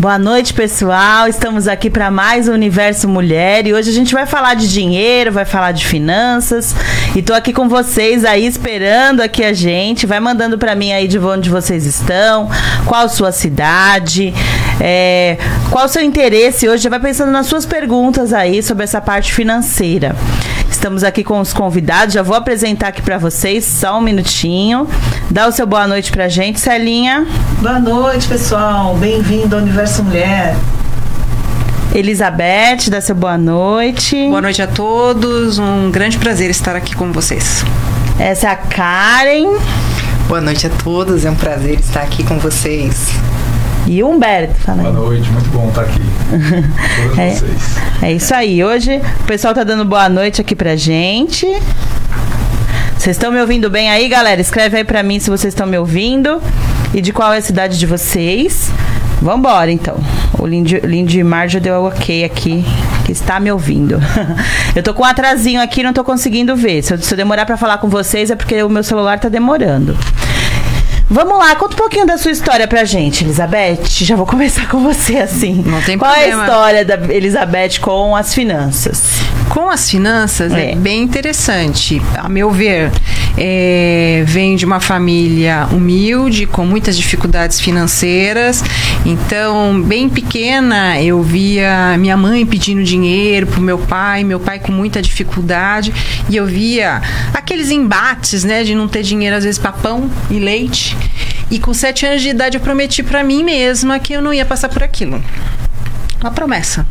Boa noite, pessoal. Estamos aqui para mais o Universo Mulher e hoje a gente vai falar de dinheiro, vai falar de finanças. E tô aqui com vocês aí esperando aqui a gente. Vai mandando para mim aí de onde vocês estão, qual sua cidade, é, qual seu interesse hoje. Vai pensando nas suas perguntas aí sobre essa parte financeira. Estamos aqui com os convidados. Já vou apresentar aqui para vocês, só um minutinho. Dá o seu boa noite pra gente, Celinha. Boa noite, pessoal. Bem-vindo ao Universo Mulher. Elizabeth, dá seu boa noite. Boa noite a todos. Um grande prazer estar aqui com vocês. Essa é a Karen. Boa noite a todos. É um prazer estar aqui com vocês. E o Humberto, fala Boa noite, muito bom estar aqui. É. vocês. É isso aí. Hoje o pessoal tá dando boa noite aqui pra gente. Vocês estão me ouvindo bem aí, galera? Escreve aí pra mim se vocês estão me ouvindo e de qual é a cidade de vocês. Vambora, então. O Lind- Lindmar já deu ok aqui, que está me ouvindo. eu tô com um atrasinho aqui, não tô conseguindo ver. Se eu, se eu demorar pra falar com vocês é porque o meu celular tá demorando. Vamos lá, conta um pouquinho da sua história pra gente, Elizabeth. Já vou começar com você assim. Não tem Qual problema. é a história da Elizabeth com as finanças? Com as finanças é, É. bem interessante. A meu ver, é, venho de uma família humilde, com muitas dificuldades financeiras. Então, bem pequena, eu via minha mãe pedindo dinheiro pro meu pai, meu pai com muita dificuldade, e eu via aqueles embates, né, de não ter dinheiro às vezes para pão e leite. E com sete anos de idade eu prometi para mim mesma que eu não ia passar por aquilo. Uma promessa.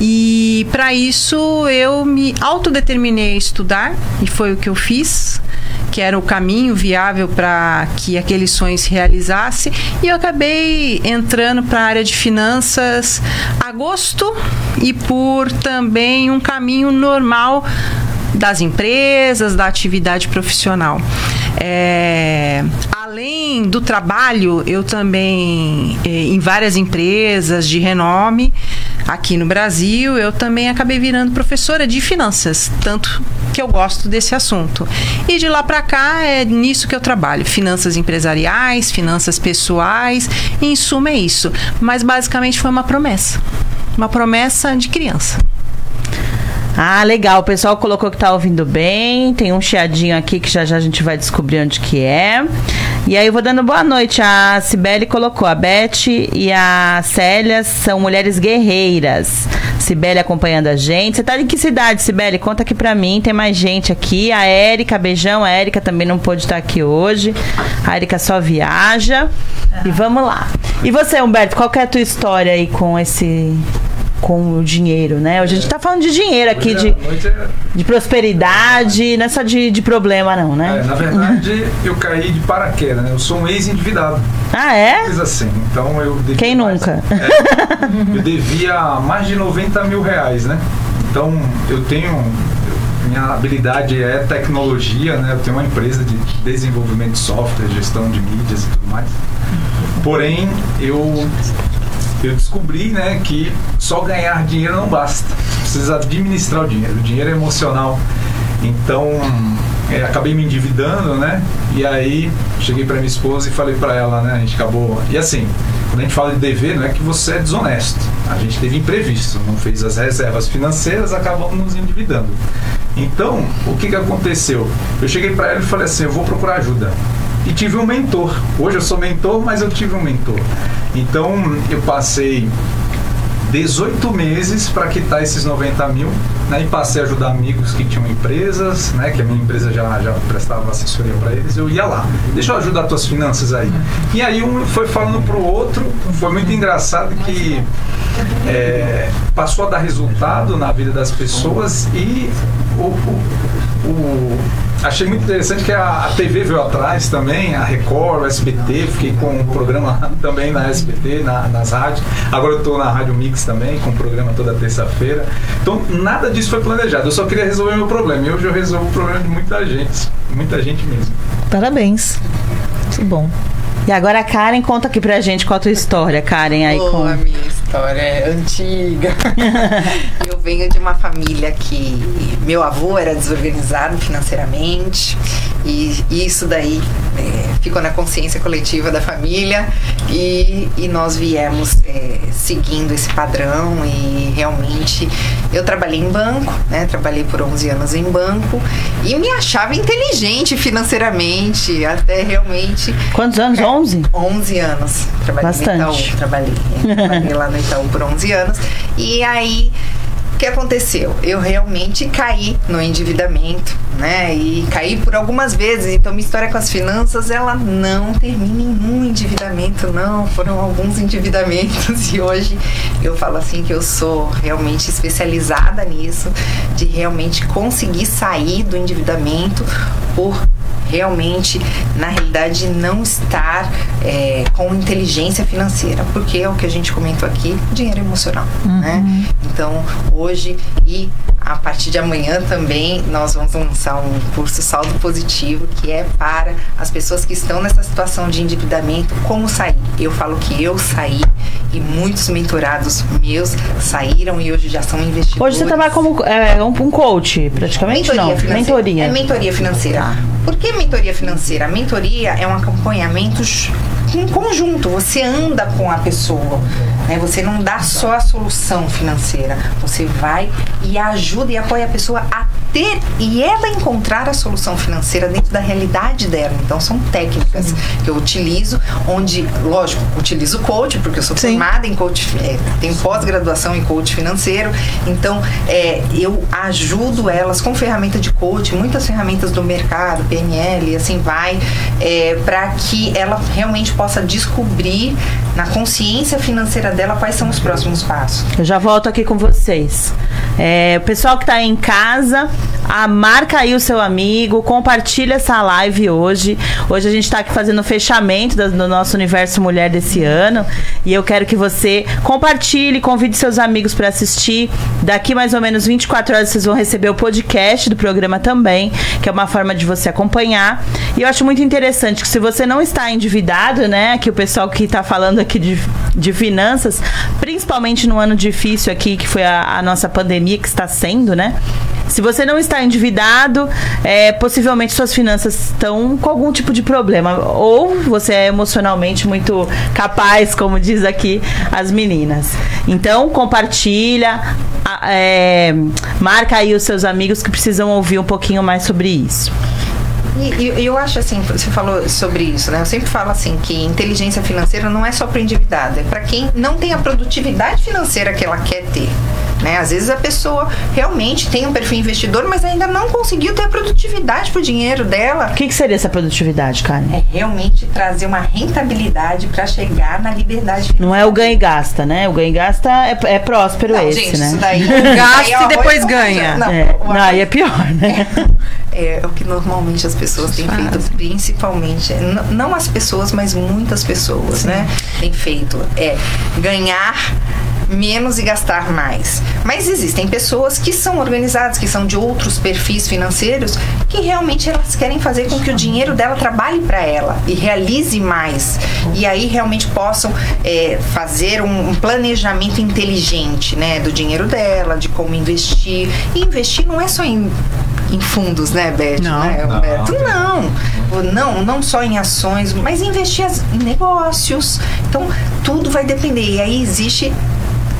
E para isso eu me autodeterminei a estudar e foi o que eu fiz, que era o caminho viável para que aquele sonho se realizasse. E eu acabei entrando para a área de finanças a gosto e por também um caminho normal das empresas, da atividade profissional. É, além do trabalho, eu também, eh, em várias empresas de renome aqui no Brasil, eu também acabei virando professora de finanças, tanto que eu gosto desse assunto. E de lá para cá é nisso que eu trabalho: finanças empresariais, finanças pessoais, em suma é isso. Mas basicamente foi uma promessa. Uma promessa de criança. Ah, legal. O pessoal colocou que tá ouvindo bem. Tem um chiadinho aqui que já já a gente vai descobrir onde que é. E aí eu vou dando boa noite. A Cibele colocou. A Beth e a Célia são mulheres guerreiras. Cibele acompanhando a gente. Você tá em que cidade, Cibele? Conta aqui pra mim. Tem mais gente aqui. A Érica, beijão. A Érica também não pôde estar aqui hoje. A Érica só viaja. E vamos lá. E você, Humberto, qual que é a tua história aí com esse com o dinheiro, né? Hoje a gente tá falando de dinheiro aqui, Hoje de, é- de prosperidade, não é só de, de problema, não, é, né? na verdade, eu caí de paraquedas, né? Eu sou um ex-endividado. Ah, é? Coisa assim. Então eu Quem mais- nunca? É, eu devia mais de 90 mil reais, né? Então eu tenho. minha habilidade é tecnologia, né? Eu tenho uma empresa de desenvolvimento de software, gestão de mídias e tudo mais. Porém, eu eu descobri, né, que só ganhar dinheiro não basta. Precisa administrar o dinheiro. O dinheiro é emocional. Então, é, acabei me endividando, né? E aí cheguei para minha esposa e falei para ela, né? A gente acabou. E assim, quando a gente fala de dever, não é que você é desonesto. A gente teve imprevisto, não fez as reservas financeiras, acabamos nos endividando. Então, o que que aconteceu? Eu cheguei para ela e falei assim: eu vou procurar ajuda e tive um mentor. Hoje eu sou mentor, mas eu tive um mentor. Então eu passei 18 meses para quitar esses 90 mil, né? E passei a ajudar amigos que tinham empresas, né? Que a minha empresa já, já prestava assessoria para eles. Eu ia lá, deixa eu ajudar tuas finanças aí. E aí um foi falando pro outro, foi muito engraçado que é, passou a dar resultado na vida das pessoas e o, o- o- achei muito interessante que a, a TV veio atrás também, a Record, o SBT, fiquei com um programa também na SBT, na- nas rádios. Agora eu estou na Rádio Mix também, com um programa toda terça-feira. Então nada disso foi planejado, eu só queria resolver meu problema. E hoje eu resolvo o problema de muita gente, muita gente mesmo. Parabéns. Muito bom. E agora a Karen conta aqui pra gente qual a tua história, Karen, aí com. a minha história é antiga. eu venho de uma família que meu avô era desorganizado financeiramente e, e isso daí é, ficou na consciência coletiva da família e, e nós viemos é, seguindo esse padrão e realmente eu trabalhei em banco, né? Trabalhei por 11 anos em banco e me achava inteligente financeiramente, até realmente. Quantos anos? 11? 11 anos. Trabalhei Bastante. no Itaú, trabalhei. é, trabalhei lá no Itaú por 11 anos. E aí que aconteceu? Eu realmente caí no endividamento, né? E caí por algumas vezes. Então, minha história com as finanças, ela não termina em um endividamento, não. Foram alguns endividamentos. E hoje eu falo assim que eu sou realmente especializada nisso, de realmente conseguir sair do endividamento por realmente, na realidade, não estar é, com inteligência financeira, porque é o que a gente comentou aqui, dinheiro emocional, né? Então, hoje e a partir de amanhã também nós vamos lançar um curso saldo positivo que é para as pessoas que estão nessa situação de endividamento, como sair. Eu falo que eu saí e muitos mentorados meus saíram e hoje já são investidores. Hoje você trabalha como é, um, um coach, praticamente Mentoria não? financeira. Mentoria. É mentoria financeira. Por que mentoria financeira? A mentoria é um acompanhamento em conjunto. Você anda com a pessoa. Né? Você não dá só a solução financeira. Você vai e ajuda e apoia a pessoa a ter e ela encontrar a solução financeira dentro da realidade dela. Então são técnicas que eu utilizo, onde, lógico, utilizo coach, porque eu sou Sim. formada em coach, é, tenho pós-graduação em coach financeiro. Então é, eu ajudo elas com ferramenta de coach, muitas ferramentas do mercado, PNL, e assim vai, é, para que ela realmente possa descobrir na consciência financeira dela quais são os próximos passos. Eu já volto aqui com vocês. É, o pessoal que tá aí em casa, a, marca aí o seu amigo, compartilha essa live hoje. Hoje a gente tá aqui fazendo o fechamento da- do nosso universo mulher desse ano. E eu quero que você compartilhe, convide seus amigos para assistir. Daqui mais ou menos 24 horas vocês vão receber o podcast do programa também, que é uma forma de você acompanhar. E eu acho muito interessante que se você não está endividado, né, que o pessoal que está falando aqui de, de finanças, principalmente no ano difícil aqui, que foi a, a nossa pandemia que está sendo, né? Se você não está endividado, é, possivelmente suas finanças estão com algum tipo de problema. Ou você é emocionalmente muito capaz, como diz aqui as meninas. Então, compartilha, é, marca aí os seus amigos que precisam ouvir um pouquinho mais sobre isso. E eu acho assim, você falou sobre isso, né? Eu sempre falo assim que inteligência financeira não é só para endividado, é para quem não tem a produtividade financeira que ela quer ter. Né? Às vezes a pessoa realmente tem um perfil investidor, mas ainda não conseguiu ter a produtividade pro dinheiro dela. O que, que seria essa produtividade, Karen? É realmente trazer uma rentabilidade para chegar na liberdade financeira. Não é o ganha e gasta, né? O ganha e gasta é, é próspero Não, esse, gente, né? isso daí. Gasta daí e depois ganha. Não, é, o não, aí é pior, né? É, é o que normalmente as pessoas têm feito, principalmente. n- Não as pessoas, mas muitas pessoas, né? Têm feito. É ganhar menos e gastar mais. Mas existem pessoas que são organizadas, que são de outros perfis financeiros, que realmente elas querem fazer com que o dinheiro dela trabalhe para ela e realize mais. E aí realmente possam é, fazer um, um planejamento inteligente, né? Do dinheiro dela, de como investir. E investir não é só em em fundos, né, Beth? Não. Né, Não. Humberto? Não. não. Não só em ações, mas investir em negócios. Então, tudo vai depender. E aí existe.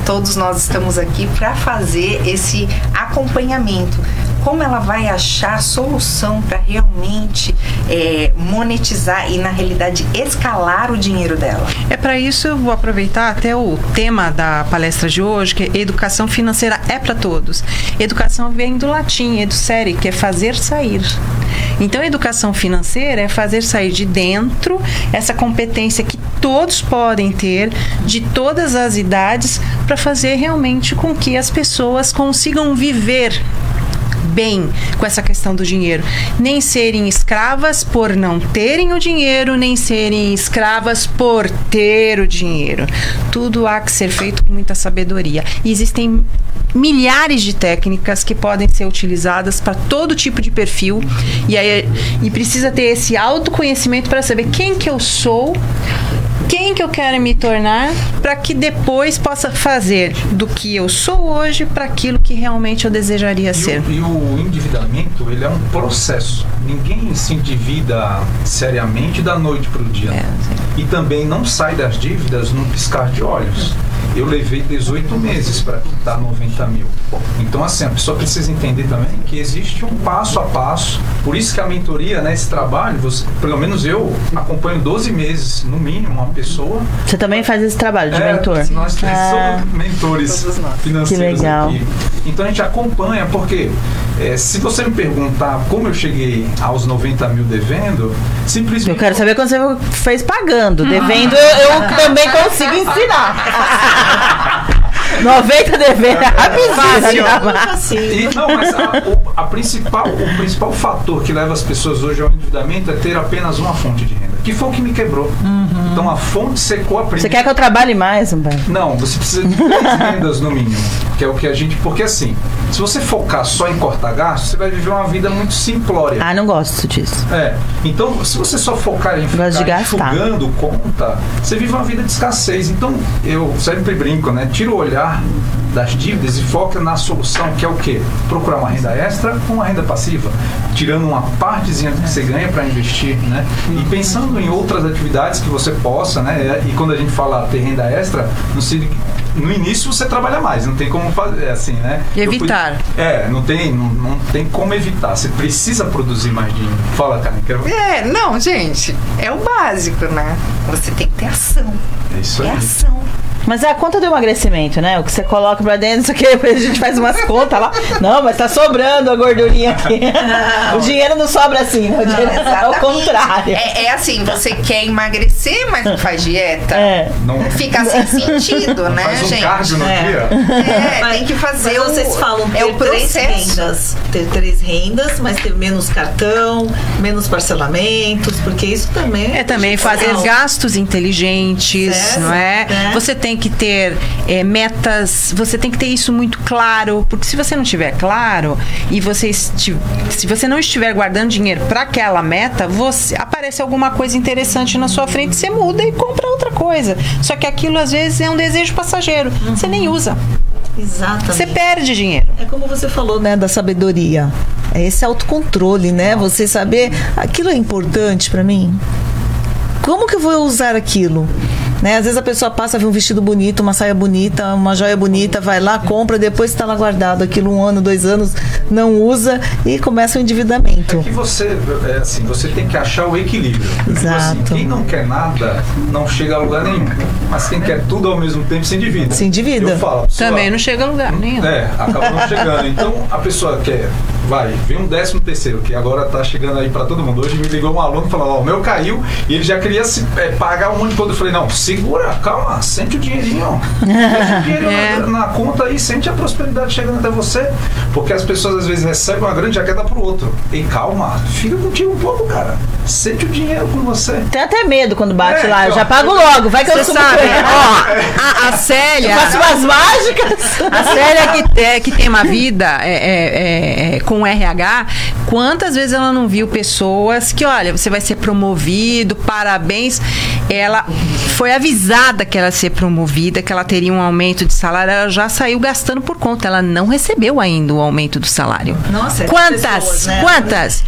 Todos nós estamos aqui para fazer esse acompanhamento. Como ela vai achar solução para realmente é, monetizar e, na realidade, escalar o dinheiro dela? É para isso eu vou aproveitar até o tema da palestra de hoje, que é educação financeira é para todos. Educação vem do latim, edusere, que é fazer sair. Então, educação financeira é fazer sair de dentro essa competência que todos podem ter, de todas as idades, para fazer realmente com que as pessoas consigam viver bem com essa questão do dinheiro. Nem serem escravas por não terem o dinheiro, nem serem escravas por ter o dinheiro. Tudo há que ser feito com muita sabedoria. E existem milhares de técnicas que podem ser utilizadas para todo tipo de perfil e aí e precisa ter esse autoconhecimento para saber quem que eu sou quem que eu quero me tornar para que depois possa fazer do que eu sou hoje para aquilo que realmente eu desejaria E ser. o, e o endividamento, ele é um processo. Ninguém se endivida seriamente da noite para o dia. É, e também não sai das dívidas num piscar de olhos. Eu levei 18 meses para quitar 90 mil. Então, assim, a pessoa precisa entender também que existe um passo a passo. Por isso que a mentoria, né, esse trabalho, você, pelo menos eu acompanho 12 meses, no mínimo, uma pessoa. Você também faz esse trabalho de É, mentor? Nós três Ah. somos mentores financeiros Que legal. aqui. Então a gente acompanha, porque é, se você me perguntar como eu cheguei aos 90 mil devendo, simplesmente. Eu quero saber quando você fez pagando. Devendo, eu, eu também consigo ensinar. 90 devendo é rapidinho. Assim, E, não, mas a, o, a principal, o principal fator que leva as pessoas hoje ao endividamento é ter apenas uma fonte de renda, que foi o que me quebrou. Então a fonte secou a Você primeira. quer que eu trabalhe mais, Humberto? Não, você precisa de três rendas no mínimo. Que é o que a gente. Porque assim, se você focar só em cortar gastos, você vai viver uma vida muito simplória. Ah, não gosto disso. É. Então, se você só focar em Gosto de ficar gastar. enxugando conta, você vive uma vida de escassez. Então, eu sempre brinco, né? Tira o olhar das dívidas e foca na solução, que é o quê? Procurar uma renda extra ou uma renda passiva, tirando uma partezinha que você ganha para investir, né? E pensando em outras atividades que você possa, né? E quando a gente fala ter renda extra, no, se- no início você trabalha mais, não tem como fazer assim, né? Evitar. é, não tem, não, não tem como evitar. Você precisa produzir mais dinheiro. Fala, Karen, quero... É, não, gente, é o básico, né? Você tem que ter ação. É isso É aí. ação. Mas é a conta do emagrecimento, né? O que você coloca pra dentro, isso aqui, depois a gente faz umas contas lá. Não, mas tá sobrando a gordurinha aqui. o dinheiro não sobra assim, né? O dinheiro é o contrário. É, é assim, você quer emagrecer, mas não faz dieta. É. Não Fica sem sentido, né, faz um gente? cardio no É. dia. É, tem que fazer Mas o. vocês falam ter é o três processo. rendas. Ter três rendas, mas ter menos cartão, menos parcelamentos, porque isso também É também fazer Legal. gastos inteligentes, Certo, não é? é. Você tem que ter é, metas, você tem que ter isso muito claro, porque se você não tiver claro e você se você não estiver guardando dinheiro para aquela meta, você aparece alguma coisa interessante na sua frente, você muda e compra outra coisa. Só que aquilo às vezes é um desejo passageiro, você nem usa, Exatamente. você perde dinheiro. É como você falou, né, da sabedoria. É esse autocontrole, né? Você saber aquilo é importante pra mim. Como que eu vou usar aquilo? Né? Às vezes a pessoa passa, vê um vestido bonito, uma saia bonita, uma joia bonita, vai lá, compra, depois está lá guardado aquilo um ano, dois anos, não usa e começa o endividamento. É que você, é assim, você tem que achar o equilíbrio. Tipo Exato. assim, quem não quer nada, não chega a lugar nenhum. Mas quem quer tudo ao mesmo tempo, se endivida. Se endivida. Eu falo, pessoa- Também não chega a lugar nenhum. É, acaba não chegando. Então a pessoa quer, vai, vem um décimo terceiro, que agora tá chegando aí pra todo mundo. Hoje me ligou um aluno e falou, ó, o meu caiu e ele já queria se, é, pagar um monte de coisa. Eu falei, não, segura, calma, sente o dinheirinho. Sente o dinheirinho É. na, na conta aí, sente a prosperidade chegando até você. Porque as pessoas às vezes recebem uma grande jaqueta pro outro. E calma, fica contigo um pouco, cara. Sente o dinheiro com você. Tem até medo quando bate É, lá. Eu ó, já pago logo. Vai que eu Você subo sabe, ó, a, a Célia. Faço umas mágicas. A Célia que, é, que tem uma vida é, é, é, é, com RH, quantas vezes ela não viu pessoas que, olha, você vai ser promovido, parabéns. Ela foi avisada que ela ia ser promovida, que ela teria um aumento de salário, ela já saiu gastando por conta. Ela não recebeu ainda o aumento do salário. Nossa, é quantas? pessoas, né? Quantas?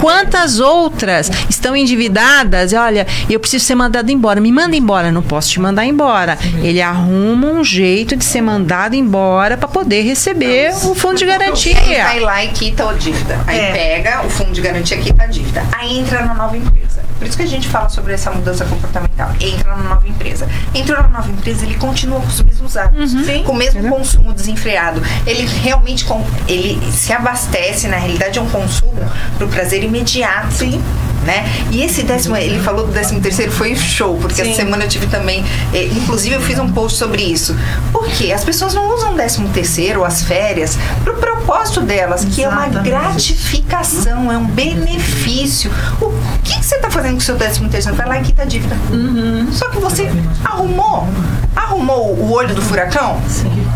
Quantas outras estão endividadas? Olha, eu preciso ser mandado embora. Me manda embora. Não posso te mandar embora. Ele arruma um jeito de ser mandado embora para poder receber o fundo de garantia. Aí lá e quita a dívida. Aí É. pega o fundo de garantia, quita a dívida. Aí entra na nova empresa. Por isso que a gente fala sobre essa mudança comportamental. Entra na nova empresa. Entrou na nova empresa, ele continua com os mesmos hábitos. Sim. Com o mesmo consumo desenfreado. Ele realmente ele se abastece, na realidade é um consumo pro prazer imediato. Sim. Né? E esse décimo, ele falou do décimo terceiro, foi show, porque Sim. essa semana eu tive também, eh, inclusive eu fiz um post sobre isso. Porque as pessoas não usam o décimo terceiro, as férias, pro propósito delas, que é uma Exatamente. gratificação, é um benefício. O que, que você está fazendo com o seu décimo terceiro? Vai lá e quita a dívida. Uhum. Só que você arrumou, arrumou o olho do furacão?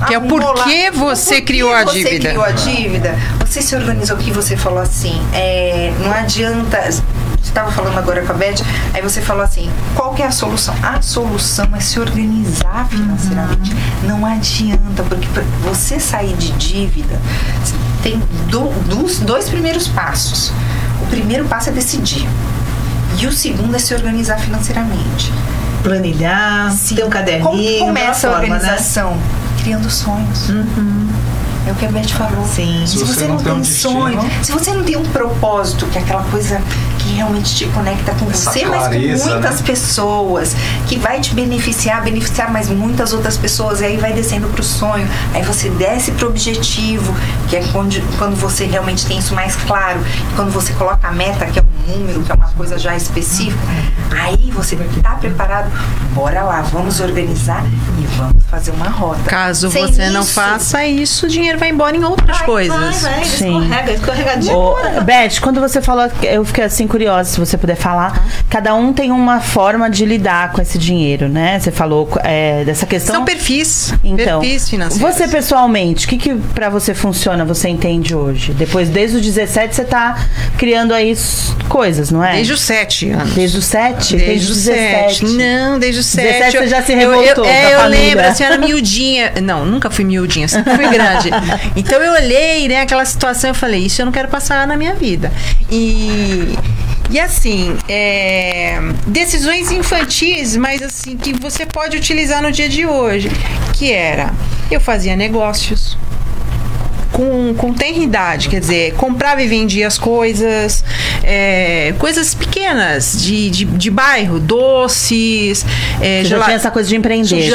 Que é porquê lá. você criou a você dívida. criou a dívida? Você se organizou aqui, você falou assim, é, não adianta Você estava falando agora com a Beth, aí você falou assim: qual que é a solução? A solução é se organizar financeiramente. Não adianta, porque você sair de dívida, tem do- dos dois primeiros passos. O primeiro passo é decidir. E o segundo é se organizar financeiramente. Planilhar, Sim. ter um caderninho. Como começa a forma, né? organização? Criando sonhos. É o que a Beth falou. Sim. Se, você, não tem, um sonho, se você não tem um propósito, que é aquela coisa que realmente te conecta com Essa você, mas clareza, com muitas né? pessoas, que vai te beneficiar, beneficiar mais muitas outras pessoas, e aí vai descendo pro sonho, aí você desce pro objetivo, que é quando, quando você realmente tem isso mais claro, e quando você coloca a meta, que é um número, que é uma coisa já específica, aí você tá preparado, bora lá, vamos organizar e vamos fazer uma rota. Caso Sem você não isso- faça isso, o dinheiro vai embora em outras Vai, coisas. Vai, vai, Sim. escorrega, escorregadinho. Beth, quando você falou, eu fiquei assim curiosa, se você puder falar. Cada um tem uma forma de lidar com esse dinheiro, né? Você falou é, dessa questão. São perfis, Então, perfis financeiros. você pessoalmente, o que, que pra você funciona, você entende hoje? Depois, desde os 17, você tá criando aí coisas, não é? Desde os sete anos. Desde os 7? Desde os sete. Não, desde os sete. 17 você já se eu- revoltou Eu, é, com a eu família. lembro, a senhora miudinha. Não, nunca fui miudinha, sempre fui grande. Então eu olhei, né, aquela situação e falei, isso eu não quero passar na minha vida. E. E assim, é, decisões infantis, mas assim, que você pode utilizar no dia de hoje. Que era, eu fazia negócios, com, com tenridade, quer dizer, comprava e vendia as coisas, é, coisas pequenas de, de, de bairro, doces, é, já gela- tinha essa coisa de empreender,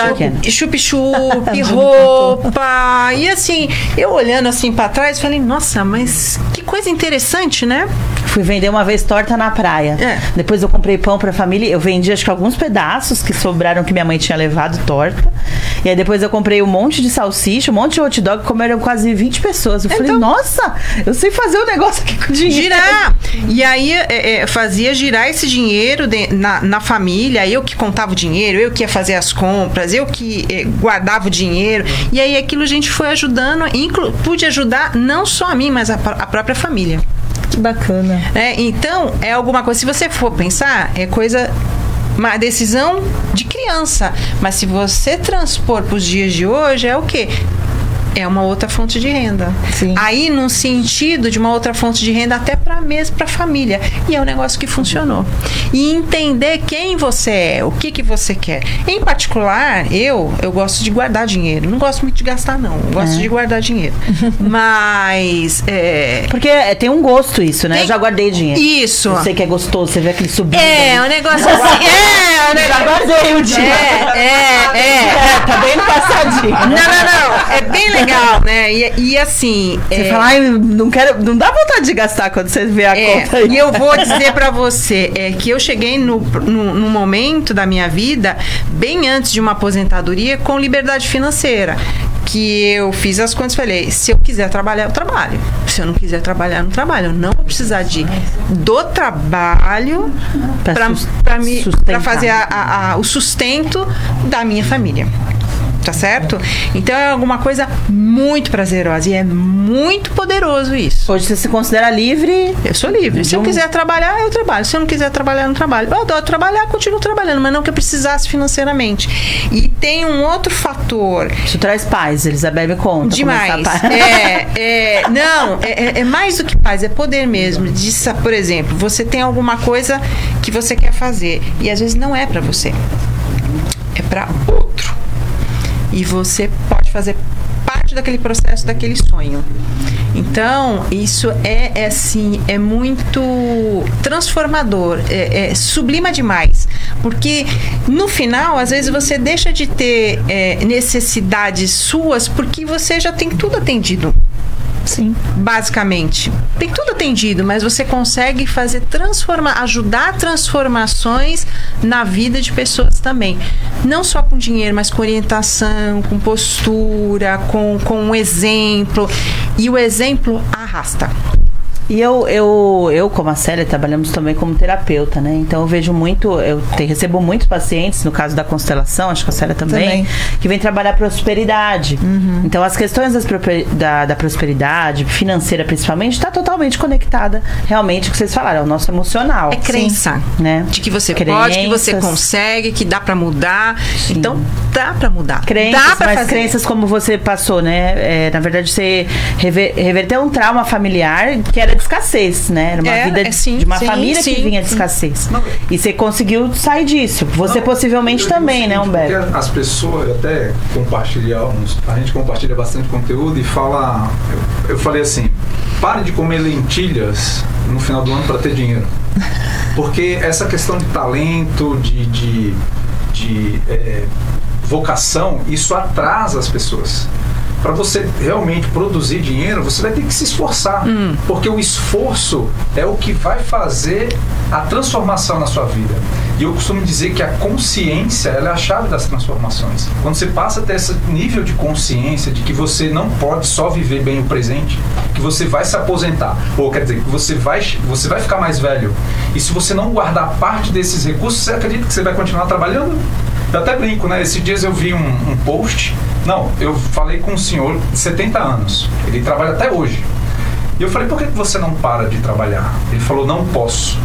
chup-chup, roupa. E assim, eu olhando assim pra trás, falei, nossa, mas que coisa interessante, né? Fui vender uma vez torta na praia. É. Depois eu comprei pão pra família. Eu vendi acho que alguns pedaços que sobraram que minha mãe tinha levado torta. E aí depois eu comprei um monte de salsicha, um monte de hot dog. Comeram quase 20 pessoas. Eu falei, Então- nossa, eu sei fazer um negócio aqui com dinheiro. Girar! E aí é, é, fazia girar esse dinheiro de- na, na família, eu que contava o dinheiro, eu que ia fazer as compras, eu que é, guardava o dinheiro. E aí aquilo a gente foi ajudando, inclu, pude ajudar não só a mim, mas a, a própria família. Que bacana. né? Então, é alguma coisa, se você for pensar, é coisa. Uma decisão de criança. Mas se você transpor para os dias de hoje, é o quê? É uma outra fonte de renda. Sim. Aí, num sentido de uma outra fonte de renda, até para mesmo para a família. E é um negócio que funcionou. E entender quem você é, o que, que você quer. Em particular, eu, eu gosto de guardar dinheiro. Não gosto muito de gastar, não. Eu gosto de guardar dinheiro. Mas. é, Porque é, tem um gosto isso, né? Tem- Eu já guardei dinheiro. Isso. Eu sei que é gostoso, você vê aquele subindo. É, ali. um negócio assim. É, um negócio. Já guardei o dinheiro. É, é, é. É, tá bem no passadinho. Não, não, não. É bem legal, né? E, e assim. Você é, fala, ai, não quero. Não dá vontade de gastar quando você vê a É, conta aí. e eu vou dizer pra você é que eu cheguei no, no, no momento da minha vida, bem antes de uma aposentadoria, com liberdade financeira. Que eu fiz as contas e falei: se eu quiser trabalhar, eu trabalho. Se eu não quiser trabalhar, eu não trabalho. Eu não vou precisar de, do trabalho sustentar. fazer a- a- a- o sustento da minha família. Tá certo? Então é alguma coisa muito prazerosa e é muito poderoso isso. Hoje você se considera livre. Eu sou livre. Se eu quiser trabalhar, eu trabalho. Se eu não quiser trabalhar, eu não trabalho. Eu adoro trabalhar, continuo trabalhando, mas não que eu precisasse financeiramente. E tem um outro fator Isso traz paz, Elizabeth me conta. demais. como essa paz. É, é, não, é, é- é mais do que paz, é poder mesmo. De, por exemplo, você tem alguma coisa que você quer fazer e às vezes não é pra você, é pra outro. E você pode fazer parte daquele processo, daquele sonho. Então, isso é, é assim, é muito transformador, é, é sublima demais. Porque no final, às vezes, você deixa de ter é, necessidades suas porque você já tem tudo atendido Sim. basicamente. Tem tudo atendido, mas você consegue fazer transformar, ajudar transformações na vida de pessoas também. Não só com dinheiro, mas com orientação, com postura, com, com um exemplo. E o exemplo arrasta. E eu, eu, eu, como a Célia, trabalhamos também como terapeuta, né? Então eu vejo muito, eu te, recebo muitos pacientes, no caso da constelação, acho que a Célia também, Também. que vem trabalhar prosperidade. Então as questões das da, da prosperidade, financeira principalmente, está totalmente conectada realmente com o que vocês falaram, é o nosso emocional. É crença. Né? De que você pode, que você Crenças. consegue, que dá pra mudar. Então, dá pra mudar. Crenças, dá pra mas fazer. crenças como você passou, né? É, na verdade, você rever, reverteu um trauma familiar que era de escassez, né? Era uma É, vida é sim, de uma sim, família que sim, vinha de escassez. Não. E você conseguiu sair disso. Você Não, possivelmente também, né, Humberto? As pessoas até compartilhamos, a gente compartilha bastante conteúdo e fala. Eu, eu falei assim: pare de comer lentilhas no final do ano para ter dinheiro. Porque essa questão de talento, de, de, de é, vocação, isso atrasa as pessoas. Para você realmente produzir dinheiro, você vai ter que se esforçar. Porque o esforço é o que vai fazer a transformação na sua vida. E eu costumo dizer que a consciência é a chave das transformações. Quando você passa a ter esse nível de consciência de que você não pode só viver bem o presente, que você vai se aposentar, ou quer dizer, que você vai, você vai ficar mais velho. E se você não guardar parte desses recursos, você acredita que você vai continuar trabalhando? Eu até brinco, né? Esses dias eu vi um, um post. Não, eu falei com um senhor de 70 anos. Ele trabalha até hoje. E eu falei, por que você não para de trabalhar? Ele falou, não posso.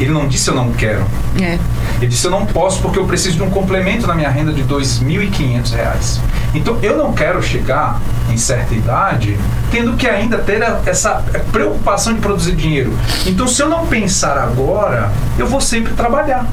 Ele não disse eu não quero. É. Ele disse eu não posso porque eu preciso de um complemento na minha renda de 2.500 reais. Então eu não quero chegar em certa idade tendo que ainda ter essa preocupação de produzir dinheiro. Então se eu não pensar agora, eu vou sempre trabalhar.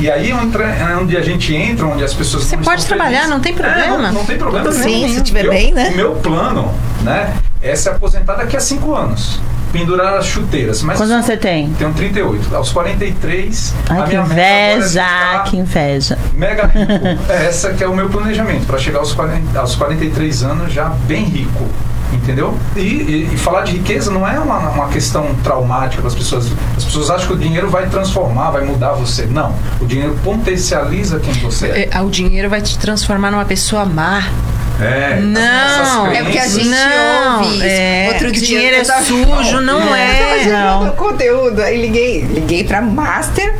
E aí é onde a gente entra, onde as pessoas Você pode trabalhar, felizes. não tem É, problema. não, não tem problema Sim, se tiver Eu- bem, né? O meu plano, né, é se aposentar daqui a cinco anos. Pendurar as chuteiras. Mas Quantos anos você tem? tenho 38. Aos 43, Ai, a que minha agora é inveja, ficar que inveja. mega rico. É, Essa que é o meu planejamento, para chegar aos, 40, aos 43 anos já bem rico. Entendeu? E, e- e falar de riqueza não é uma, uma questão traumática para as pessoas. As pessoas acham que o dinheiro vai transformar, vai mudar você. Não. O dinheiro potencializa quem você é. É, O dinheiro vai te transformar numa pessoa má. É, Não, É porque a gente Não, ouve isso. é, Outro que dia dinheiro é sujo, não Não, é. Eu tava Não. conteúdo, aí liguei, liguei pra Master,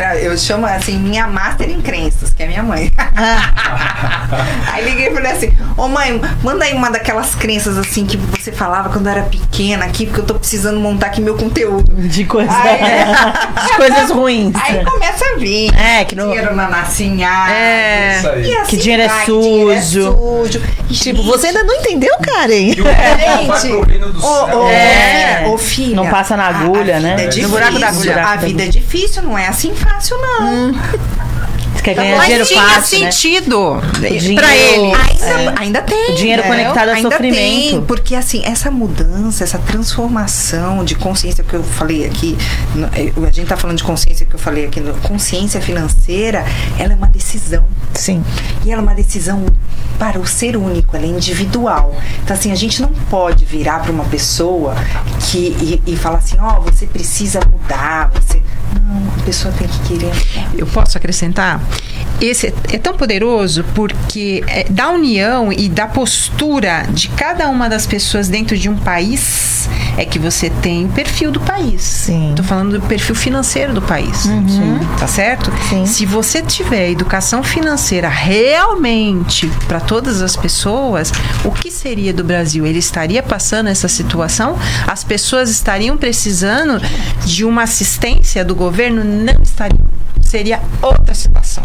pra, eu chamo assim, minha Master em crenças, que é minha mãe. aí liguei e falei assim, ô mãe, manda aí uma daquelas crenças assim que você falava quando eu era pequena aqui, porque eu tô precisando montar aqui meu conteúdo. De, coisa, Ai. de coisas ruins. Aí começa a vir. É, que no- Dinheiro na nascinha. É. Isso aí. E assim Que dinheiro é vai, que dinheiro é sujo. sujo. E, Tipo, você ainda não entendeu, Karen? E o vai Gente, do Ô, ô, É. ô, filha. Não passa na a- agulha, a né? vida É No buraco da agulha. A vida é difícil, não é assim fácil, não. Você quer ganhar Mas dinheiro tinha fácil, né? sentido dinheiro- pra ele. Ainda, ainda tem. O dinheiro né? conectado ao ainda sofrimento. Tem, porque assim, essa mudança, essa transformação de consciência que eu falei aqui, a gente tá falando de consciência que eu falei aqui, consciência financeira, ela é uma decisão. Sim. E ela é uma decisão para o ser único, ela é individual. Então, assim, a gente não pode virar para uma pessoa que, e, e falar assim: ó, você precisa mudar, você. A pessoa tem que querer. Eu posso acrescentar? Esse é, é tão poderoso porque é, da união e da postura de cada uma das pessoas dentro de um país é que você tem o perfil do país. Sim. Tô falando do perfil financeiro do país. Tá certo? Sim. Se você tiver educação financeira realmente para todas as pessoas, o que seria do Brasil? Ele estaria passando essa situação? As pessoas estariam precisando de uma assistência do governo? Não estariam. Seria outra situação.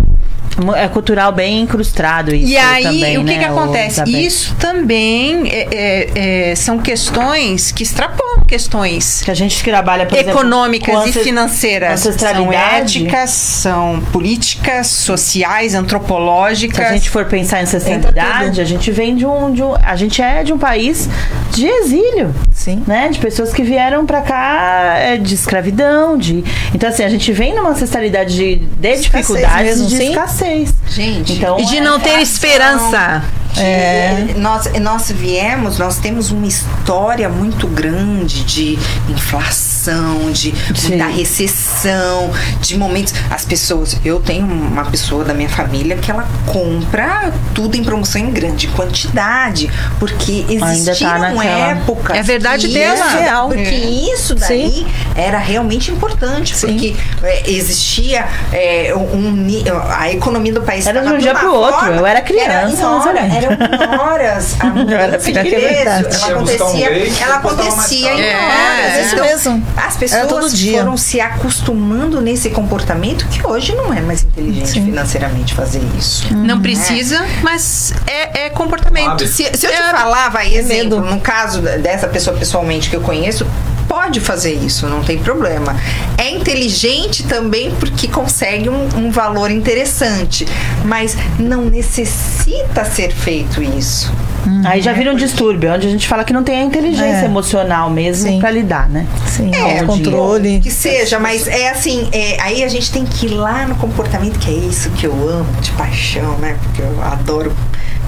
É cultural bem incrustado isso E aí, também, o que, né, que acontece? Isso também é- é- é, são questões que extrapolam questões Que a gente trabalha, por exemplo, econômicas com e financeiras. São éticas, são políticas, sociais, Se antropológicas. a gente for pensar em ancestralidade, a gente vem de um, de um. A gente é de um país de exílio. Sim. Né, de pessoas que vieram pra cá é, de escravidão, de então assim a gente vem numa ancestralidade de, de dificuldades mesmo, de sim. escassez. Gente, Então, E de é- não ter esperança. É. Nós, nós viemos, nós temos uma história muito grande de inflação inflação, de Sim. da recessão, de momentos. As pessoas, eu tenho uma pessoa da minha família que ela compra tudo em promoção em grande quantidade, porque tá existiram naquela- épocas. É verdade dela. isso- Real. Porque isso daí era realmente importante, Sim. porque é, existia é, um, a economia do país. Era de um dia uma pro outro. forma- Eu era criança, Era eu hora, eram horas. A mudança era filha, é verdade. ela um acontecia, ela acontecia em caro. É, horas. isso Então, mesmo. As todo pessoas dia. foram se acostumando nesse comportamento que hoje não é mais inteligente Sim. financeiramente fazer isso. Não precisa, mas é, é comportamento. Se, se eu te É, falar, vai, exemplo, medo. no caso dessa pessoa pessoalmente que eu conheço, pode fazer isso, não tem problema. É inteligente também porque consegue um, um valor interessante, mas não necessita ser feito isso. Aí já vira um distúrbio, onde a gente fala que não tem a inteligência É. emocional mesmo pra lidar, né? Sim, É, autocontrole. Que seja, mas é assim, é, aí a gente tem que ir lá no comportamento, que é isso que eu amo de paixão, né? Porque eu adoro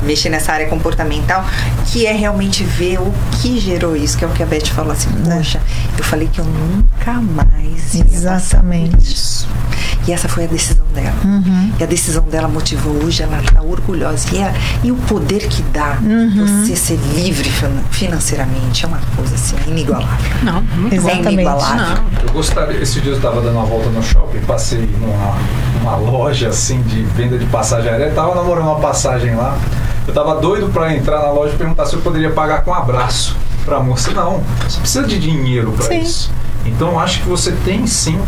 mexer nessa área comportamental, que é realmente ver o que gerou isso, que é o que a Beth falou assim, poxa, eu falei que eu nunca mais ia Exatamente. isso. E essa foi a decisão dela. E a decisão dela motivou hoje, ela está orgulhosa. E, é- e o poder que dá você ser livre fin- financeiramente é uma coisa assim, inigualável. Não, muito É Exatamente. inigualável. Não. Eu gostaria, esse dia eu estava dando uma volta no shopping, passei numa, numa loja assim de venda de passagem aérea, tava namorando uma passagem lá. Eu tava doido para entrar na loja e perguntar se eu poderia pagar com um abraço pra moça. Não, você precisa de dinheiro para isso. Então eu acho que você tem sim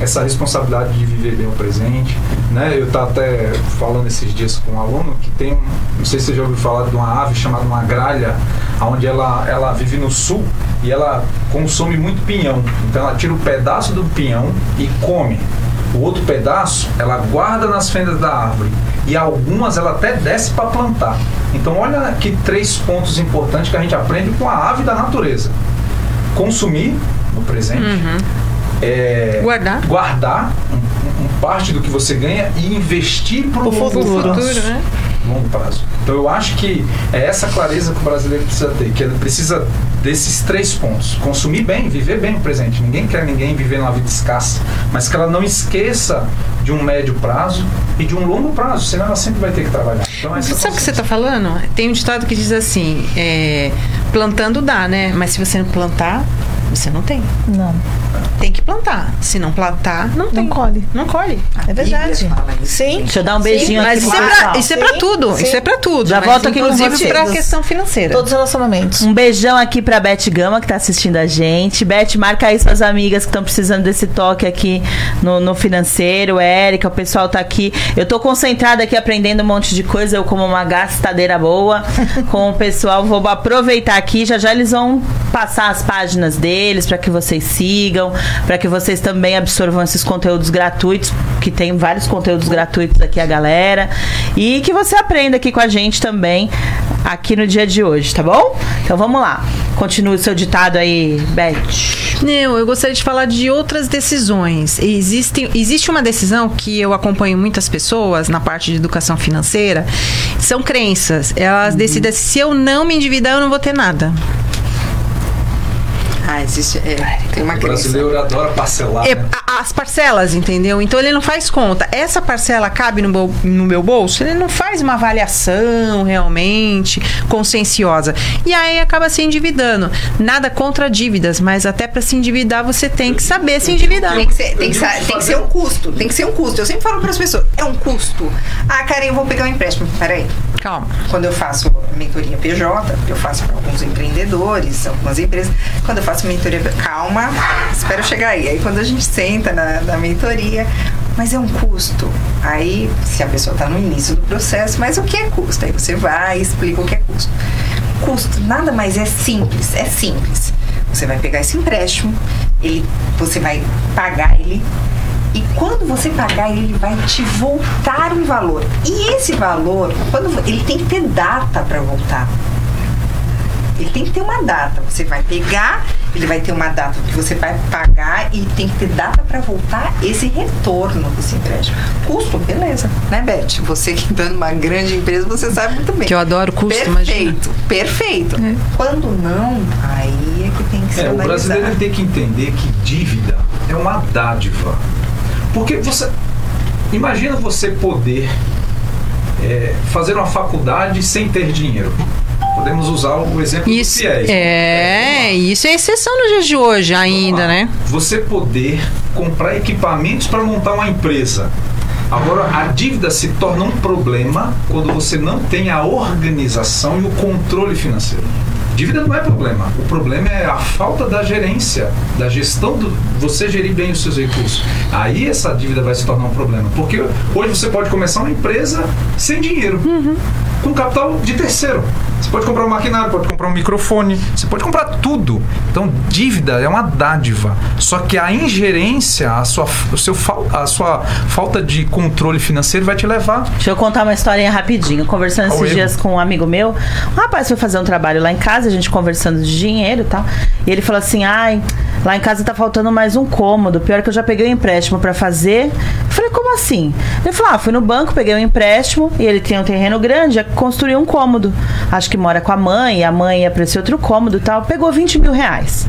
essa responsabilidade de viver bem o presente, né? Eu tava até falando esses dias com um aluno que tem, um- não sei se você já ouviu falar de uma ave chamada uma gralha, onde ela ela vive no sul e ela consome muito pinhão. Então ela tira o pedaço do pinhão e come. O outro pedaço ela guarda nas fendas da árvore e algumas ela até desce para plantar. Então olha aqui três pontos importantes que a gente aprende com a ave da natureza: consumir no presente, é, Guardar. guardar um, um- parte do que você ganha e investir para o longo futuro. prazo. Né? Longo prazo. Então eu acho que é essa clareza que o brasileiro precisa ter, que ele precisa desses três pontos: consumir bem, viver bem o presente. Ninguém quer ninguém viver numa vida escassa, mas que ela não esqueça de um médio prazo e de um longo prazo, senão ela sempre vai ter que trabalhar. Então, essa Você sabe o que você está falando? Tem um ditado que diz assim: é, plantando dá, né? Mas se você não plantar, você não tem. Não, Tem que plantar. Se não plantar, não tem. colhe. Não colhe. é verdade. Isso. Sim. Deixa eu dar um beijinho Mas aqui isso pro é, pessoal. pra, isso é pra Sim, tudo. sim. Isso é pra tudo. Já Mas volto aqui Inclusive pra questão financeira. Todos os relacionamentos. Um beijão aqui pra Beth Gama, que tá assistindo a gente. Beth, marca aí suas amigas que estão precisando desse toque aqui no, no financeiro. Érica, o pessoal tá aqui. Eu tô concentrada aqui aprendendo um monte de coisa. Eu, como uma gastadeira boa, com o pessoal, vou aproveitar aqui. Já já eles vão passar as páginas deles para que vocês sigam, para que vocês também absorvam esses conteúdos gratuitos, que tem vários conteúdos gratuitos aqui a galera. E que você aprenda aqui com a gente também, aqui no dia de hoje, tá bom? Então vamos lá. Continue o seu ditado aí, Beth. Não, eu gostaria de falar de outras decisões. Existe, existe uma decisão que eu acompanho muitas pessoas na parte de educação financeira. São crenças. Elas decidem se eu não me endividar, eu não vou ter nada. Ah, existe. É, tem uma O crença. brasileiro adora parcelar. É, né? as parcelas, entendeu? Então ele não faz conta. Essa parcela cabe no meu, no meu bolso? Ele não faz uma avaliação realmente conscienciosa. E aí acaba se endividando. Nada contra dívidas, mas até para se endividar você tem que saber se endividar. Tem que, ser, tem, que tem que ser um custo. Tem que ser um custo. Eu sempre falo para as pessoas: é um custo. Ah, cara, eu vou pegar um empréstimo. Peraí. Calma. Quando eu faço mentoria PJ, eu faço para alguns empreendedores, algumas empresas. Quando eu faço mentoria, calma, espera eu chegar aí. Aí quando a gente senta na, na mentoria, mas é um custo. Aí, se a pessoa está no início do processo, mas o que é custo? Aí você vai e explica o que é custo. Custo nada mais é simples, é simples. Você vai pegar esse empréstimo, ele, você vai pagar ele e quando você pagar, ele vai te voltar um valor. E esse valor, quando ele tem que ter data para voltar. Ele tem que ter uma data. Você vai pegar, ele vai ter uma data que você vai pagar e tem que ter data para voltar esse retorno desse empréstimo. Custo, beleza, né, Beth? Você que está numa grande empresa, você sabe muito bem. Que eu adoro custo, Perfeito, imagina. Perfeito. Quando não, aí é que tem que ser É, o brasileiro tem que entender que dívida é uma dádiva. Porque você. Imagina você poder é, fazer uma faculdade sem ter dinheiro. Podemos usar o exemplo Isso do FIES. é, isso é exceção nos dias de hoje ainda, né? Você poder comprar equipamentos para montar uma empresa. Agora, a dívida se torna um problema quando você não tem a organização e o controle financeiro. Dívida não é problema. O problema é a falta da gerência, da gestão do você gerir bem os seus recursos. Aí essa dívida vai se tornar um problema. Porque hoje você pode começar uma empresa sem dinheiro, com capital de terceiro. Você pode comprar um maquinário, pode comprar um microfone, você pode comprar tudo. Então, dívida é uma dádiva. Só que a ingerência, a sua, o seu, a sua falta de controle financeiro vai te levar. Deixa eu contar uma historinha rapidinho. Conversando esses erro? dias com um amigo meu, um rapaz foi fazer um trabalho lá em casa, a gente conversando de dinheiro e tal. E ele falou assim: ai, lá em casa tá faltando mais um cômodo. Pior que eu já peguei um empréstimo pra fazer. Eu falei, como assim? Ele falou: ah, fui no banco, peguei um empréstimo e ele tem um terreno grande, ia construir um cômodo. Acho que mora com a mãe, a mãe ia pra esse outro cômodo tal. Pegou 20 mil reais.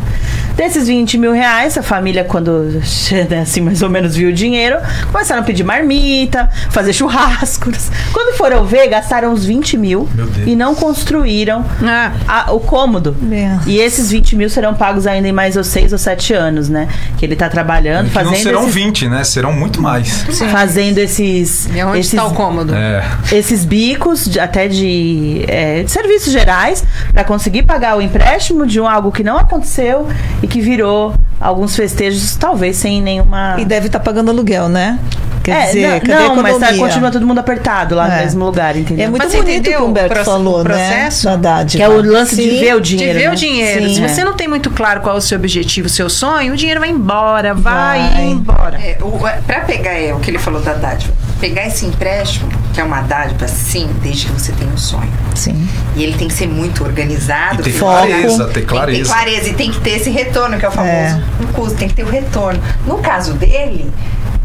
Desses 20 mil reais, a família, quando assim mais ou menos viu o dinheiro, começaram a pedir marmita, fazer churrascos. Quando foram ver, gastaram os 20 mil Meu e não construíram Ah. a- o cômodo. É. E esses 20 mil serão pagos ainda em mais ou 6 ou 7 anos, né? Que ele tá trabalhando, não fazendo, serão esses, 20, né? Serão muito mais. fazendo esses. E onde esses está o cômodo? É. esses bicos de- até de, é, de serviços gerais para conseguir pagar o empréstimo de um algo que não aconteceu e que virou alguns festejos talvez sem nenhuma E deve estar pagando aluguel, né? Quer é, dizer, não, cadê a não, mas tá, continua todo mundo apertado lá no É. mesmo lugar, entendeu? É muito Mas bonito o que o Humberto falou, o processo? né? Da dádiva. que é o lance de Sim. ver o dinheiro. de ver né? o dinheiro. Sim, Se é. você não tem muito claro qual é o seu objetivo, o seu sonho, o dinheiro vai embora, vai, Vai. embora. É, o, é, pra pegar é, o que ele falou da dádiva, pegar esse empréstimo, que é uma dádiva, sim, desde que você tenha um sonho. Sim. E ele tem que ser muito organizado. E ter clareza, ter Tem que clareza. ter clareza e tem que ter esse retorno, que é o famoso É. um custo, tem que ter o retorno. No caso dele,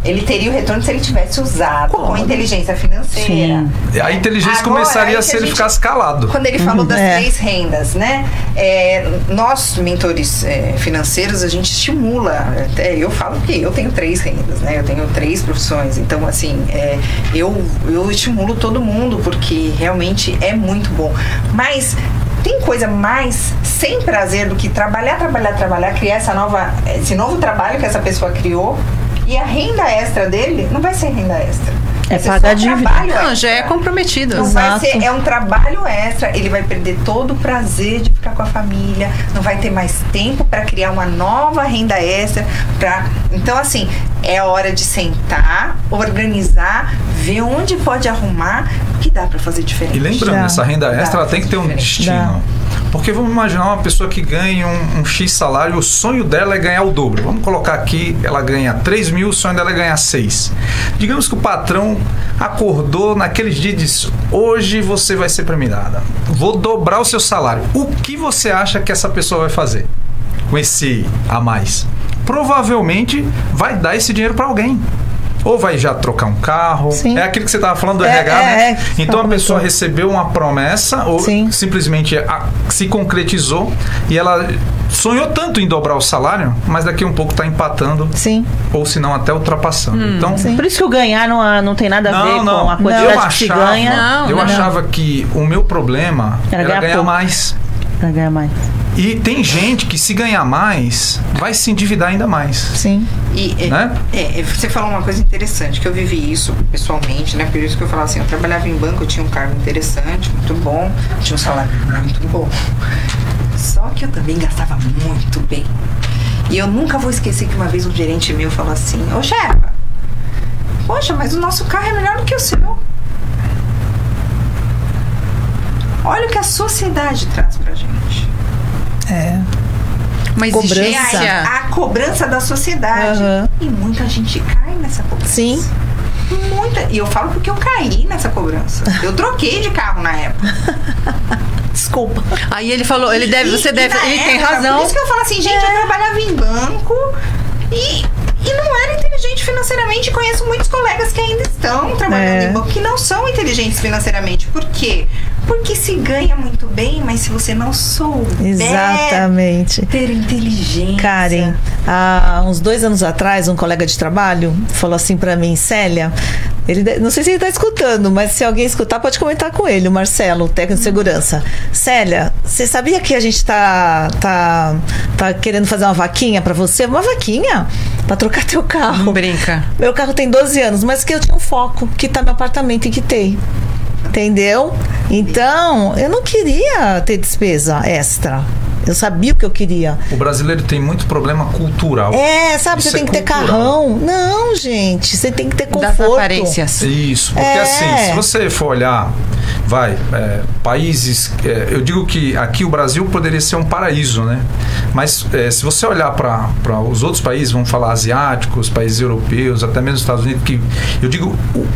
ele teria o retorno se ele tivesse usado com inteligência financeira. Sim. A inteligência Agora, começaria que se ele gente- ficasse calado. Quando ele falou das É. três rendas, né? É, nós, mentores é, financeiros, a gente estimula. Até eu falo que eu tenho três rendas, né? Eu tenho três profissões. Então, assim, é, eu, eu estimulo todo mundo porque realmente é muito bom. Mas tem coisa mais sem prazer do que trabalhar, trabalhar, trabalhar, criar essa nova, esse novo trabalho que essa pessoa criou. E a renda extra dele não vai ser renda extra. É pagar dívida. trabalho Não, já é extra. comprometido. Não vai Exato. ser, é um trabalho extra, ele vai perder todo o prazer de ficar com a família, não vai ter mais tempo para criar uma nova renda extra, pra... Então assim, é hora de sentar, organizar, ver onde pode arrumar, que dá para fazer diferente. E lembrando, Dá. essa renda Dá extra ela tem que ter um fazer destino. Porque vamos imaginar uma pessoa que ganha um, um X salário, o sonho dela é ganhar o dobro. Vamos colocar aqui, ela ganha 3 mil, o sonho dela é ganhar 6. Digamos que o patrão acordou naqueles dias e disse: Hoje você vai ser premiada. Vou dobrar o seu salário. O que você acha que essa pessoa vai fazer com esse a mais? Provavelmente vai dar esse dinheiro para alguém. Ou vai já trocar um carro. Sim. É aquilo que você estava falando do É, RH, é, né? é, Então a pessoa recebeu uma promessa ou Sim. simplesmente a- se concretizou e ela sonhou tanto em dobrar o salário, mas daqui a um pouco está empatando Sim. ou se não até ultrapassando. então, Por isso que o ganhar não, não tem nada a ver não, não. com a eu quantidade que se achava, ganha Não, eu não. achava que o meu problema Era era, ganhar ganhar mais. pra ganhar mais. E tem gente que se ganhar mais, vai se endividar ainda mais. Sim. E, é, Né? é, você falou uma coisa interessante, que eu vivi isso pessoalmente, né? Por isso que eu falava assim, eu trabalhava em banco, eu tinha um cargo interessante, muito bom, tinha um salário muito bom. Só que eu também gastava muito bem. E eu nunca vou esquecer que uma vez um gerente meu falou assim, ô chefa, poxa, mas o nosso carro é melhor do que o seu. Olha o que a sociedade traz pra gente. É. Uma Cobrança. exigência. A cobrança da sociedade. Aham. E muita gente cai nessa cobrança. Sim. Muita. E eu falo porque eu caí nessa cobrança. Eu troquei de carro na época. Desculpa. Aí ele falou, ele deve, E- você deve, ele tem época, razão. Por isso que eu falo assim, gente, eu trabalhava em banco e, e não era inteligente financeiramente. Conheço muitos colegas que ainda estão trabalhando É. em banco que não são inteligentes financeiramente. Por quê? Porque se ganha muito bem, mas se você não souber Exatamente. ter inteligência. Karen, há uns dois anos atrás, um colega de trabalho falou assim pra mim, Célia, ele, não sei se ele tá escutando, mas se alguém escutar, pode comentar com ele, o Marcelo, o técnico de segurança. Célia, você sabia que a gente tá, tá, tá querendo fazer uma vaquinha pra você? Uma vaquinha? Pra trocar teu carro. Não brinca. Meu carro tem 12 anos, mas que eu tinha um foco, que tá meu apartamento em Quitei. Entendeu? Então, eu não queria ter despesa extra. Eu sabia o que eu queria. O brasileiro tem muito problema cultural. É, sabe, Isso você é tem que ter cultural. carrão. Não, gente, você tem que ter Das conforto. aparências. Isso, porque É. assim, se você for olhar, vai, é, países, é, eu digo que aqui o Brasil poderia ser um paraíso, né? Mas é, se você olhar para os outros países, vamos falar asiáticos, países europeus, até mesmo os Estados Unidos, que eu digo, o-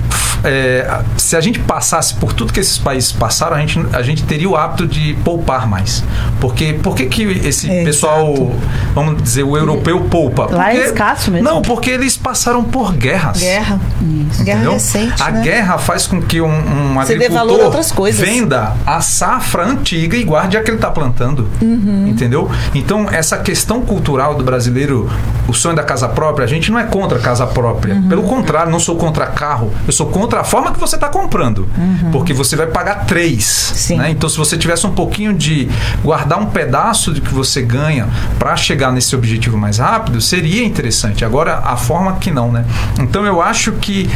é, se a gente passasse por tudo que esses países passaram, a gente, a gente teria o hábito de poupar mais. Porque por que, que esse Exato. pessoal, vamos dizer, o europeu poupa? Lá é Porque- escasso mesmo. Não, porque eles passaram por guerras. Guerra. Guerra Entendeu? recente, a né? guerra faz com que um, um agricultor venda a safra antiga e guarde a que ele está plantando. Uhum. Entendeu? Então, essa questão cultural do brasileiro, o sonho da casa própria, a gente não é contra a casa própria. Uhum. Pelo contrário, não sou contra carro. Eu sou contra a forma que você está comprando. Porque você vai pagar três. Uhum. Né? Então, se você tivesse um pouquinho de guardar um pedaço de que você ganha para chegar nesse objetivo mais rápido, seria interessante. Agora, a forma que não, né? Então, eu acho que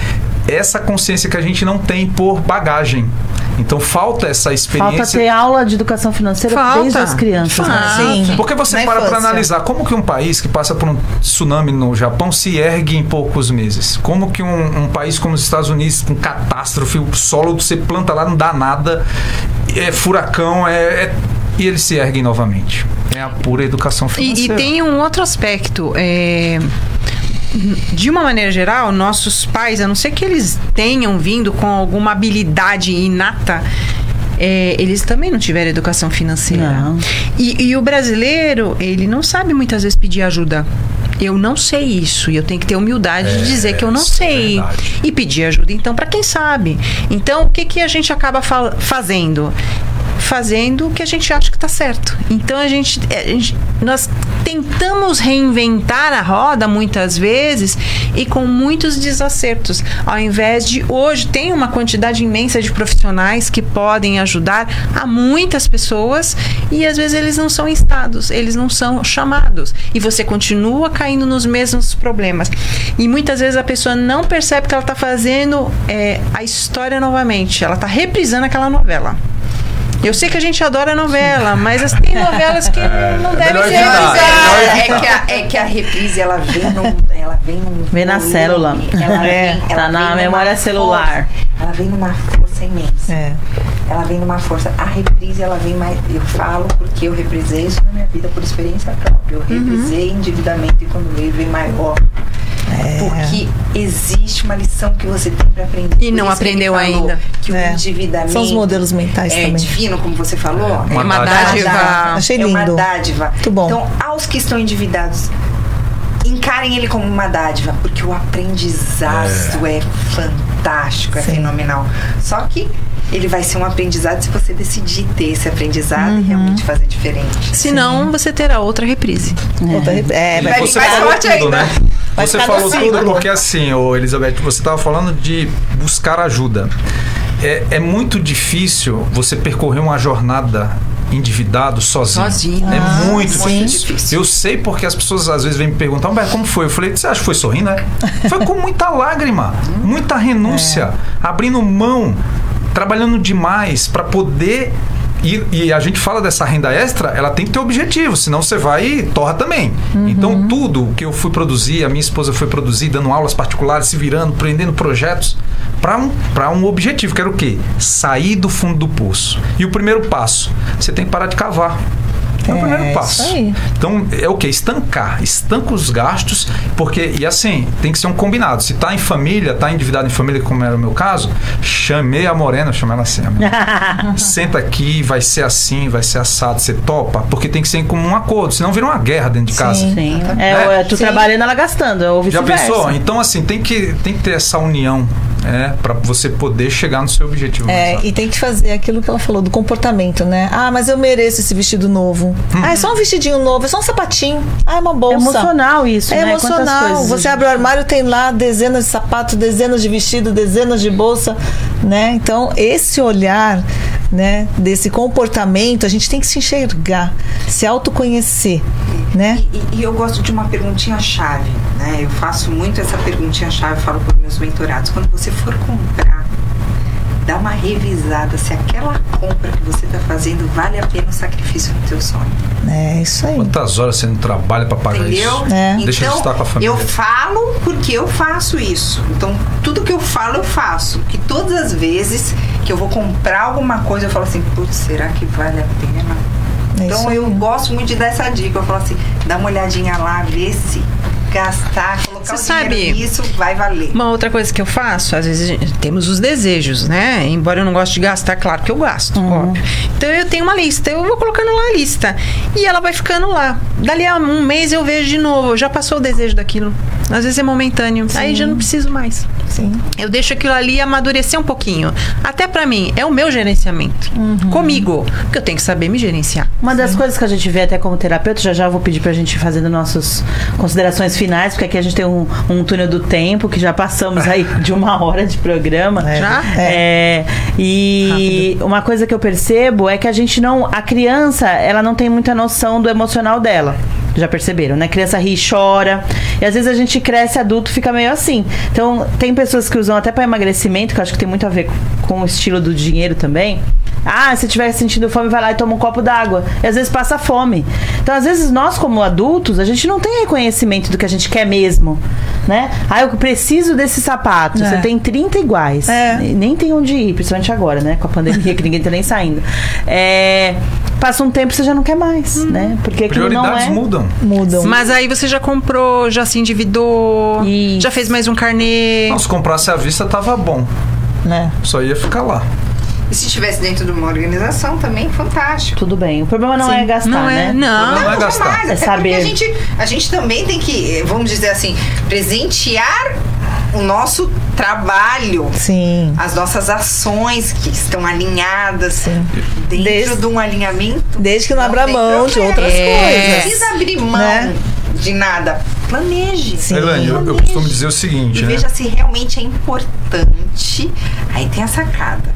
essa consciência que a gente não tem por bagagem. Então, falta essa experiência. Falta ter aula de educação financeira Falta. desde as crianças. né? Sim. Porque você Na para para analisar como que um país que passa por um tsunami no Japão se ergue em poucos meses. Como que um, um país como os Estados Unidos, com catástrofe, o solo você planta lá, não dá nada, é furacão, é, é- e eles se erguem novamente. É a pura educação E, financeira. e tem um outro aspecto. é, de uma maneira geral, nossos pais, a não ser que eles tenham vindo com alguma habilidade inata, é, eles também não tiveram educação financeira. E, e o brasileiro, ele não sabe muitas vezes pedir ajuda. Eu não sei isso e eu tenho que ter humildade de dizer que eu não é sei verdade. e pedir ajuda então para quem sabe. Então o que que a gente acaba fa- fazendo? Fazendo o que a gente acha que está certo. Então a gente, a gente- nós tentamos reinventar a roda muitas vezes e com muitos desacertos. Ao invés de hoje tem uma quantidade imensa de profissionais que podem ajudar a muitas pessoas e às vezes eles não são instados, eles não são chamados e você continua caindo nos mesmos problemas. E muitas vezes a pessoa não percebe que ela está fazendo é, a história novamente, ela está reprisando aquela novela. Eu sei que a gente adora novela, mas as- tem novelas que não devem ser evitar. reprisadas. É que, a, é que a reprise ela vem num, ela vem num Vem na volume, célula. ela É, vem- tá ela na vem numa memória força, celular. ela vem numa força imensa. É. Ela vem numa força. A reprise ela vem mais. Eu falo porque eu reprisei isso na minha vida por experiência própria. Eu Uhum. reprisei endividamento e quando veio vem maior. É. Porque existe uma lição que você tem para aprender. E não que aprendeu falou ainda. Que o É. endividamento. São os modelos mentais é também. divino, como você falou. É, uma uma dádiva. dádiva. Achei É uma lindo. dádiva. Muito bom. Então, aos que estão endividados, encarem ele como uma dádiva, porque o aprendizado é, fantástico, é Sim. fenomenal. Só que ele vai ser um aprendizado se você decidir ter esse aprendizado Uhum. e realmente fazer diferente. Senão você terá outra reprise. Outra rep- É, vai você falou forte tudo, ainda. né? Vai Você falou tudo porque assim, ô Elizabeth, você estava falando de buscar ajuda. É, é muito difícil você percorrer uma jornada endividado sozinho. Sozinho. É Ah, muito sim. difícil. Eu sei porque as pessoas às vezes vêm me perguntar, "Humberto, como foi? Eu falei, você acha que foi sorrindo, né? Foi com muita lágrima, muita renúncia, abrindo mão, trabalhando demais para poder e, e a gente fala dessa renda extra, ela tem que ter objetivo, senão você vai e torra também. Então, tudo que eu fui produzir, a minha esposa foi produzir, dando aulas particulares, se virando, prendendo projetos, para um, pra um objetivo, que era o quê? Sair do fundo do poço. E o primeiro passo, você tem que parar de cavar. É o É, primeiro isso passo. aí. Então, é o que? Estancar. Estanca os gastos, porque, e assim, tem que ser um combinado. Se tá em família, tá endividado em família, como era o meu caso, chamei a Morena, chamei ela assim, amiga. Senta aqui, vai ser assim, vai ser assado, você topa, porque tem que ser em comum acordo, senão vira uma guerra dentro de casa. Sim. Sim. É, É, tu sim. trabalhando, ela gastando, ou Já pensou? Então, assim, tem que, tem que ter essa união. É, para você poder chegar no seu objetivo. É, e tem que fazer aquilo que ela falou do comportamento, né? Ah, mas eu mereço esse vestido novo. Ah, é só um vestidinho novo, é só um sapatinho. Ah, é uma É bolsa. emocional isso, É né? Emocional. coisas Você abre o armário, tem lá dezenas de sapatos, dezenas de vestidos, dezenas de bolsa, né? Então, esse olhar, né, desse comportamento, a gente tem que se enxergar, se autoconhecer, né? E, e eu gosto de uma perguntinha-chave, né? Eu faço muito essa perguntinha-chave, falo para meus mentorados. Quando você for comprar, dá uma revisada se aquela compra que você está fazendo vale a pena o sacrifício do teu sonho. É isso aí. Quantas horas você não trabalha para pagar Entendeu? isso? É. Então, Deixa de estar com a família. eu falo porque eu faço isso. Então, tudo que eu falo, eu faço. Que todas as vezes que eu vou comprar alguma coisa, eu falo assim, putz, será que vale a pena? É então, eu gosto muito de dar essa dica. Eu falo assim, dá uma olhadinha lá, vê se gastar, colocar Você o dinheiro sabe- nisso, vai valer. Uma outra coisa que eu faço, às vezes temos os desejos, né? Embora eu não goste de gastar, claro que eu gasto, óbvio. Então eu tenho uma lista, eu vou colocando lá a lista. E ela vai ficando lá. Dali a um mês eu vejo de novo, já passou o desejo daquilo. Às vezes é momentâneo, aí já não preciso mais. Sim. Eu deixo aquilo ali amadurecer um pouquinho. Até pra mim, é o meu gerenciamento. Comigo. Porque eu tenho que saber me gerenciar. Uma das coisas que a gente vê até como terapeuta, já já vou pedir pra gente fazendo nossas considerações finais, porque aqui a gente tem um, um túnel do tempo, que já passamos aí de uma hora de programa. É. Já? É, e uma coisa que eu percebo é que a gente não. A criança, ela não tem muita noção do emocional dela. Já perceberam, né? Criança ri e chora. E às vezes a gente cresce adulto fica meio assim. Então, tem pessoas que usam até para emagrecimento, que eu acho que tem muito a ver com, o estilo do dinheiro também. Ah, se tiver sentindo fome, vai lá e toma um copo d'água. E às vezes passa fome. Então, às vezes, nós, como adultos, a gente não tem reconhecimento do que a gente quer mesmo. Né? Ah, eu preciso desse sapato. É. Você tem 30 iguais. É. Nem tem onde ir, principalmente agora, né? Com a pandemia, que ninguém tá nem saindo. É, passa um tempo você já não quer mais, né? Porque aquilo não Prioridades é. mudam. Mudam. Mas aí você já comprou, já se endividou, Isso. já fez mais um carnê. Não, se comprasse à vista, tava bom. né? Só ia ficar lá. E se estivesse dentro de uma organização, também, fantástico. Tudo bem. O problema não Sim. é gastar, Não é, né? não. Não é gastar. jamais. É saber. porque a gente, a gente também tem que, vamos dizer assim, presentear o nosso trabalho. Sim. As nossas ações que estão alinhadas Sim. dentro Desde- de um alinhamento. Desde que não, abra tem mão de outras É. Não coisas. precisa abrir mão Né? de nada. Planeje. Sim. Elaine, eu, eu Planeje. costumo dizer o seguinte, E né? veja se realmente é importante. Aí tem a sacada.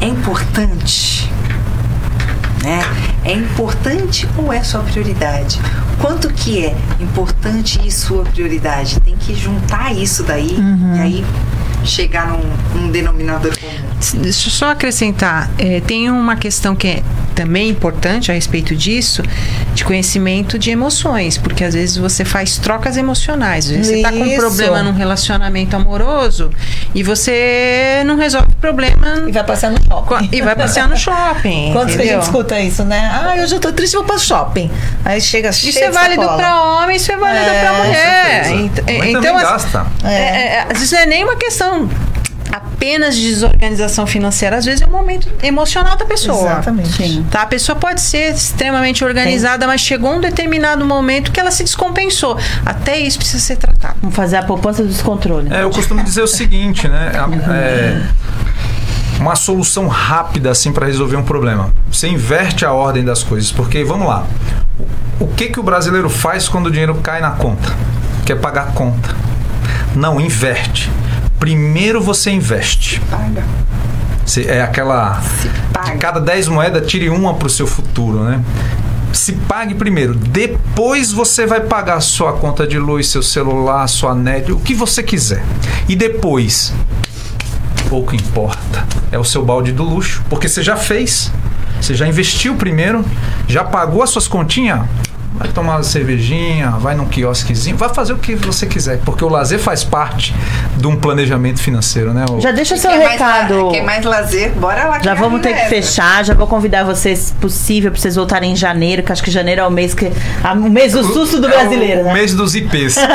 É importante? Né? É importante ou é sua prioridade? Quanto que é importante e sua prioridade? Tem que juntar isso daí e aí chegar num, num denominador. Deixa eu só acrescentar. é, tem uma questão que é também importante a respeito disso, de conhecimento de emoções, porque às vezes você faz trocas emocionais. Às vezes você está com um Isso. problema num relacionamento amoroso e você não resolve o problema E vai passear no shopping. e vai passear no shopping. Quantos que a gente escuta isso, né? Ah, hoje eu tô triste, vou para shopping. Aí chega cheio Isso é válido para homem, isso é válido É, para mulher. Mas então, assim, gasta. É. É, é, às vezes não é nem uma questão apenas de desorganização financeira, às vezes é um momento emocional da pessoa. Exatamente. Sim. Tá? A pessoa pode ser extremamente organizada, mas chegou um determinado momento que ela se descompensou. Até isso precisa ser tratado. Vamos fazer a poupança do descontrole. É, eu costumo dizer o seguinte, né? É, uma solução rápida assim para resolver um problema. Você inverte a ordem das coisas, porque vamos lá. O que que o brasileiro faz quando o dinheiro cai na conta? Quer pagar a conta. Não inverte. Primeiro você investe. Paga. Você- é aquela de cada 10 moedas, tire uma para o seu futuro, né? Se pague primeiro, depois você vai pagar sua conta de luz, seu celular, sua net, o que você quiser. E depois, pouco importa, é o seu balde do luxo, porque você já fez, você já investiu primeiro, já pagou as suas continhas, vai tomar uma cervejinha, vai num quiosquezinho, vai fazer o que você quiser, porque o lazer faz parte de um planejamento financeiro, né? O- Já deixa seu Quer mais recado. la- Quer mais lazer? Bora lá. Já que vamos ter que é fechar, já vou convidar vocês, se possível, pra vocês voltarem em janeiro, que acho que janeiro é o mês que. a- O mês do susto do É brasileiro, o, né? o mês dos IPs.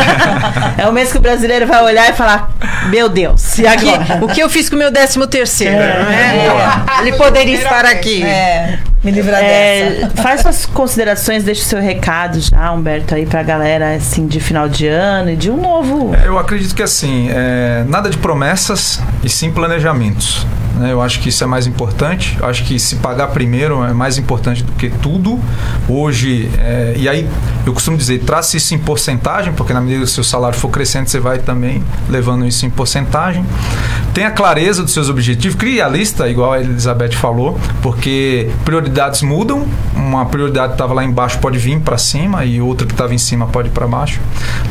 É o mês que o brasileiro vai olhar e falar: Meu Deus, e Aqui, o que eu fiz com o meu décimo terceiro? É. né? Ele poderia estar aqui. É. Me livrar É, dessa. faz suas considerações, deixa o seu recado já, Humberto, aí pra galera, assim, de final de ano e de um novo. É, Eu acredito que assim, é, nada de promessas e sim planejamentos. Né? Eu acho que isso é mais importante. Eu acho que se pagar primeiro é mais importante do que tudo. Hoje, é, e aí eu costumo dizer, trace isso em porcentagem, porque na medida que o seu salário for crescendo, você vai também levando isso em porcentagem. Tenha clareza dos seus objetivos, crie a lista, igual a Elizabeth falou, porque prioridades mudam. Uma prioridade que estava lá embaixo pode vir para cima e outra que estava em cima pode ir para baixo.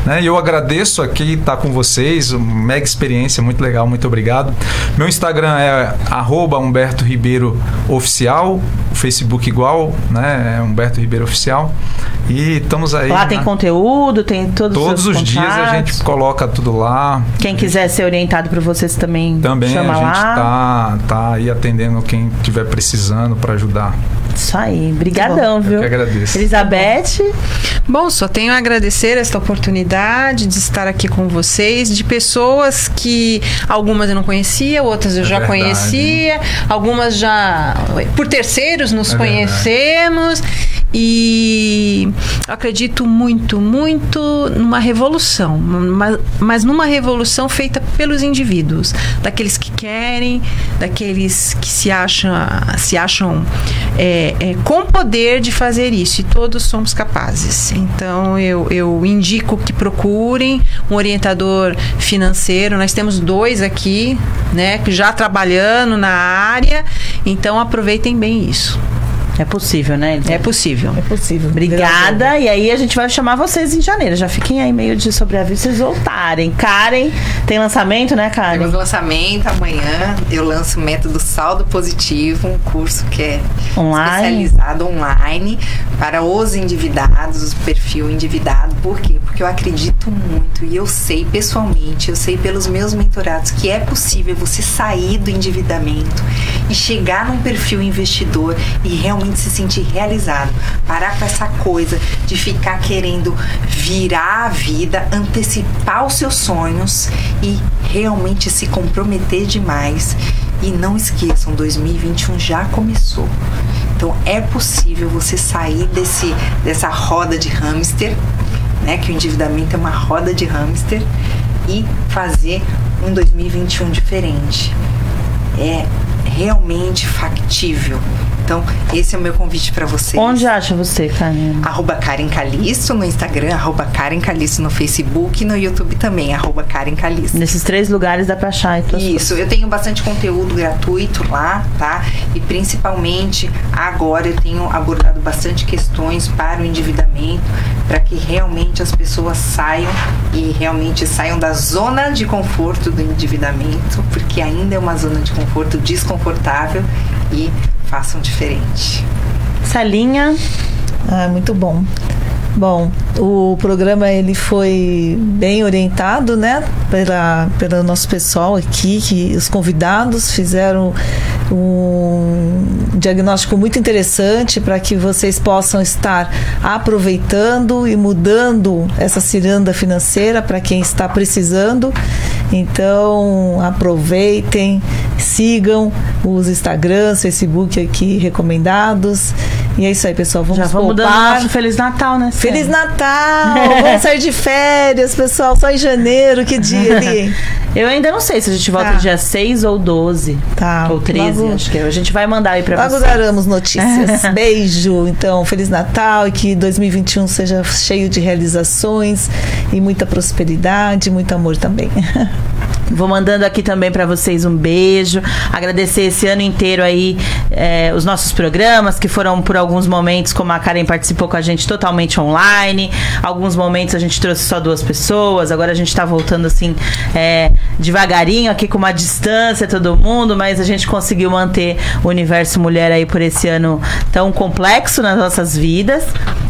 Né? E eu agradeço aqui estar com vocês, mega experiência, muito legal, muito obrigado. Meu Instagram é arroba Humberto Ribeiro Oficial, o Facebook igual, né? É Humberto Ribeiro Oficial. E estamos aí. Lá tem né? conteúdo, tem todos, Todos os os dias a gente coloca tudo lá. Quem quiser ser orientado por vocês também, Também chama a gente lá. tá aí atendendo quem estiver precisando para ajudar. Isso aí. Brigadão, Eu viu? que agradeço. Elizabeth, Bom, só tenho a agradecer esta oportunidade de estar aqui com vocês, de pessoas que algumas eu não conhecia, outras eu É já verdade. conhecia, algumas já por terceiros nos É verdade. E acredito muito, muito numa revolução, mas, mas numa revolução feita pelos indivíduos, daqueles que querem, daqueles que se acham, se acham é, é, com poder de fazer isso e todos somos capazes. Então eu, eu indico que procurem um orientador financeiro. Nós temos dois aqui, né, já trabalhando na área. Então aproveitem bem isso. É possível, né? É possível. É possível. Obrigada. E aí a gente vai chamar vocês em janeiro. Já fiquem aí meio de sobreaviso vocês voltarem. Karen, tem lançamento, né, Karen? Temos lançamento amanhã. Eu lanço o método Saldo Positivo, um curso que é Online? especializado online para os endividados, o perfil endividado. Por quê? Porque eu acredito muito e eu sei pessoalmente, eu sei pelos meus mentorados que é possível você sair do endividamento e chegar num perfil investidor e realmente se sentir realizado. Parar com essa coisa de ficar querendo virar a vida, antecipar os seus sonhos e realmente se comprometer demais. E não esqueçam, 2021 já começou. Então é possível você sair desse, dessa roda de hamster, né? Que o endividamento é uma roda de hamster e fazer um 2021 diferente. É realmente factível. Então, esse é o meu convite para vocês. Onde acha você, Karen? Arroba Karen Calisto no Instagram, arroba Karen Calisto no Facebook e no YouTube também, arroba Karen Calisto. Nesses três lugares dá pra achar. Então, Isso, eu tenho bastante conteúdo gratuito lá, tá? E principalmente agora eu tenho abordado bastante questões para o endividamento, para que realmente as pessoas saiam e realmente saiam da zona de conforto do endividamento, porque ainda é uma zona de conforto desconfortável e façam diferente. Salinha. Ah, muito bom. Bom, o programa ele foi bem orientado, né, pela, pelo nosso pessoal aqui, que os convidados fizeram um diagnóstico muito interessante para que vocês possam estar aproveitando e mudando essa ciranda financeira para quem está precisando. Então, aproveitem, sigam os Instagrams, Facebook aqui recomendados. E é isso aí, pessoal. Vamos Já vamos dando poupar. nosso Feliz Natal, né? Feliz? Natal! Vamos sair de férias, pessoal. Só em janeiro. Que dia ali? Eu ainda não sei se a gente volta Tá. dia 6 ou 12. Tá. Ou 13, Logo- acho que é. A gente vai mandar aí pra Logo vocês. daremos notícias. Beijo. Então, Feliz Natal e que 2021 seja cheio de realizações e muita prosperidade, muito amor também. Vou mandando aqui também pra vocês um beijo. Agradecer esse ano inteiro aí eh, os nossos programas, que foram por alguns momentos, como a Karen participou com a gente, totalmente online. Alguns momentos a gente trouxe só duas pessoas. Agora a gente tá voltando assim, eh, devagarinho, aqui com uma distância, todo mundo, mas a gente conseguiu manter o universo mulher aí por esse ano tão complexo nas nossas vidas.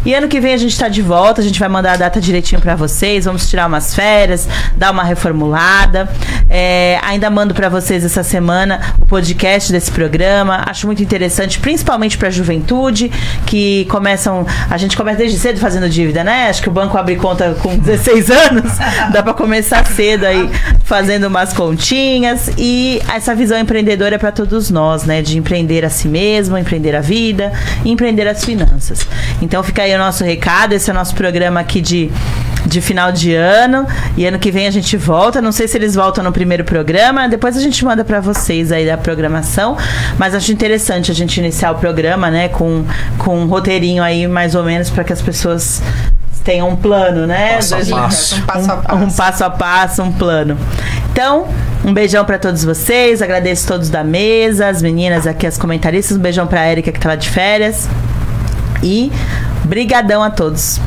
E ano que vem a gente tá de volta, a gente vai mandar a data direitinho pra vocês, vamos tirar umas férias, dar uma reformulada. É, ainda mando para vocês essa semana o podcast desse programa. Acho muito interessante, principalmente para a juventude, que começam. A gente começa desde cedo fazendo dívida, né? Acho que o banco abre conta com 16 anos. Dá para começar cedo aí fazendo umas continhas. E essa visão empreendedora é para todos nós, né? De empreender a si mesmo, empreender a vida, empreender as finanças. Então fica aí o nosso recado. Esse é o nosso programa aqui de de final de ano. E ano que vem a gente volta. Não sei se eles voltam no primeiro programa. Depois a gente manda para vocês aí da programação. Mas acho interessante a gente iniciar o programa, né? Com, com um roteirinho aí, mais ou menos, para que as pessoas tenham um plano, né? Passo a passo. Um passo a passo. um passo a passo, um plano. Então, um beijão para todos vocês. Agradeço todos da mesa, as meninas aqui, as comentaristas. Um beijão pra Erika que tá lá de férias. E brigadão a todos.